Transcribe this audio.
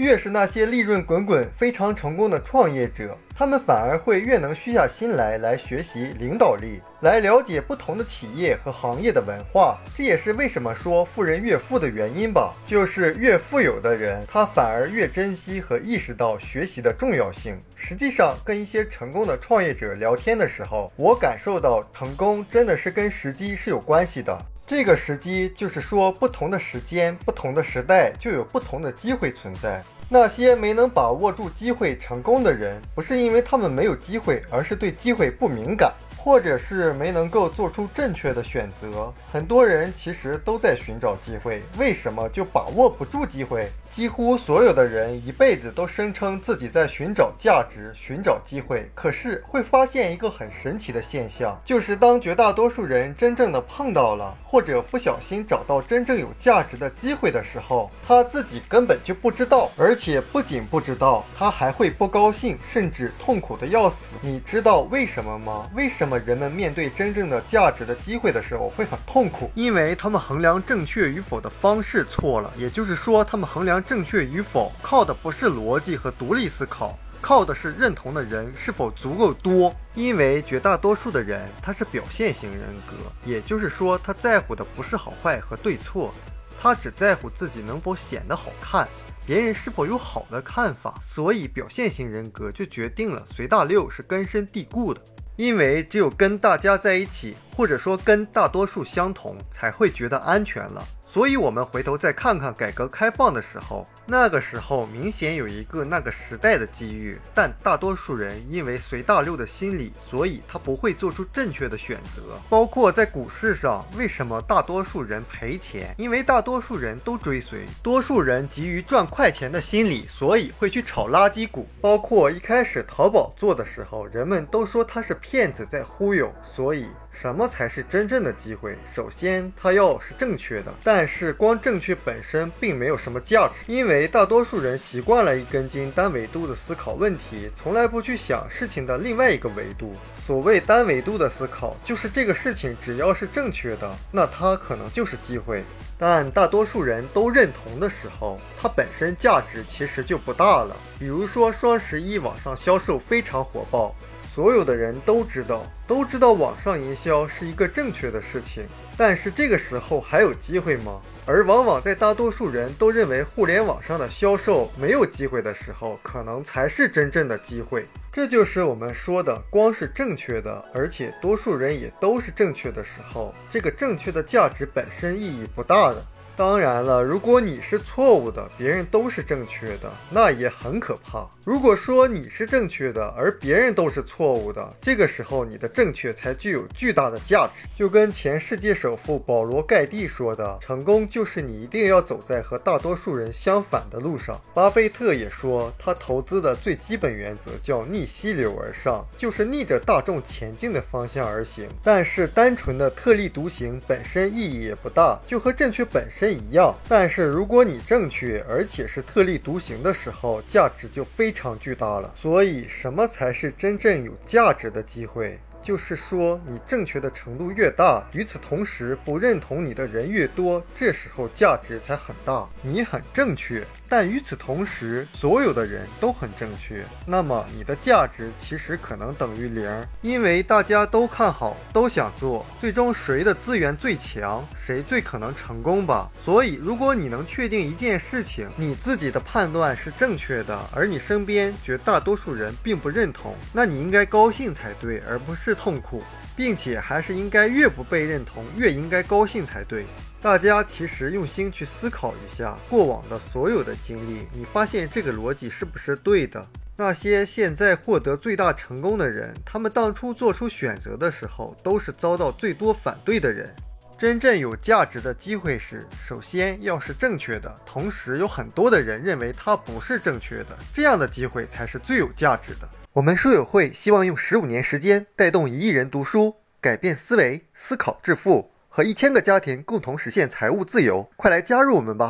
越是那些利润滚滚、非常成功的创业者，他们反而会越能虚下心来来学习领导力，来了解不同的企业和行业的文化。这也是为什么说富人越富的原因吧，就是越富有的人，他反而越珍惜和意识到学习的重要性。实际上，跟一些成功的创业者聊天的时候，我感受到成功真的是跟时机是有关系的。这个时机就是说，不同的时间、不同的时代，就有不同的机会存在。那些没能把握住机会成功的人，不是因为他们没有机会，而是对机会不敏感。或者是没能够做出正确的选择。很多人其实都在寻找机会，为什么就把握不住机会？几乎所有的人一辈子都声称自己在寻找价值、寻找机会，可是会发现一个很神奇的现象，就是当绝大多数人真正的碰到了，或者不小心找到真正有价值的机会的时候，他自己根本就不知道，而且不仅不知道，他还会不高兴，甚至痛苦的要死。你知道为什么吗？为什么？那么人们面对真正的价值的机会的时候会很痛苦，因为他们衡量正确与否的方式错了。也就是说，他们衡量正确与否靠的不是逻辑和独立思考，靠的是认同的人是否足够多。因为绝大多数的人他是表现型人格，也就是说他在乎的不是好坏和对错，他只在乎自己能否显得好看，别人是否有好的看法。所以表现型人格就决定了随大流是根深蒂固的。因为只有跟大家在一起，或者说跟大多数相同，才会觉得安全了。所以，我们回头再看看改革开放的时候。那个时候明显有一个那个时代的机遇，但大多数人因为随大流的心理，所以他不会做出正确的选择。包括在股市上，为什么大多数人赔钱？因为大多数人都追随，多数人急于赚快钱的心理，所以会去炒垃圾股。包括一开始淘宝做的时候，人们都说他是骗子在忽悠，所以。什么才是真正的机会？首先，它要是正确的。但是，光正确本身并没有什么价值，因为大多数人习惯了一根筋、单维度的思考问题，从来不去想事情的另外一个维度。所谓单维度的思考，就是这个事情只要是正确的，那它可能就是机会。但大多数人都认同的时候，它本身价值其实就不大了。比如说，双十一网上销售非常火爆。所有的人都知道，都知道网上营销是一个正确的事情，但是这个时候还有机会吗？而往往在大多数人都认为互联网上的销售没有机会的时候，可能才是真正的机会。这就是我们说的，光是正确的，而且多数人也都是正确的时候，这个正确的价值本身意义不大的。当然了，如果你是错误的，别人都是正确的，那也很可怕。如果说你是正确的，而别人都是错误的，这个时候你的正确才具有巨大的价值。就跟前世界首富保罗盖蒂说的：“成功就是你一定要走在和大多数人相反的路上。”巴菲特也说，他投资的最基本原则叫逆溪流而上，就是逆着大众前进的方向而行。但是单纯的特立独行本身意义也不大，就和正确本身。真一样，但是如果你正确，而且是特立独行的时候，价值就非常巨大了。所以，什么才是真正有价值的机会？就是说，你正确的程度越大，与此同时不认同你的人越多，这时候价值才很大。你很正确。但与此同时，所有的人都很正确，那么你的价值其实可能等于零，因为大家都看好，都想做，最终谁的资源最强，谁最可能成功吧。所以，如果你能确定一件事情，你自己的判断是正确的，而你身边绝大多数人并不认同，那你应该高兴才对，而不是痛苦，并且还是应该越不被认同越应该高兴才对。大家其实用心去思考一下过往的所有的经历，你发现这个逻辑是不是对的？那些现在获得最大成功的人，他们当初做出选择的时候，都是遭到最多反对的人。真正有价值的机会是，首先要是正确的，同时有很多的人认为它不是正确的，这样的机会才是最有价值的。我们书友会希望用十五年时间带动一亿人读书，改变思维，思考致富。和一千个家庭共同实现财务自由，快来加入我们吧！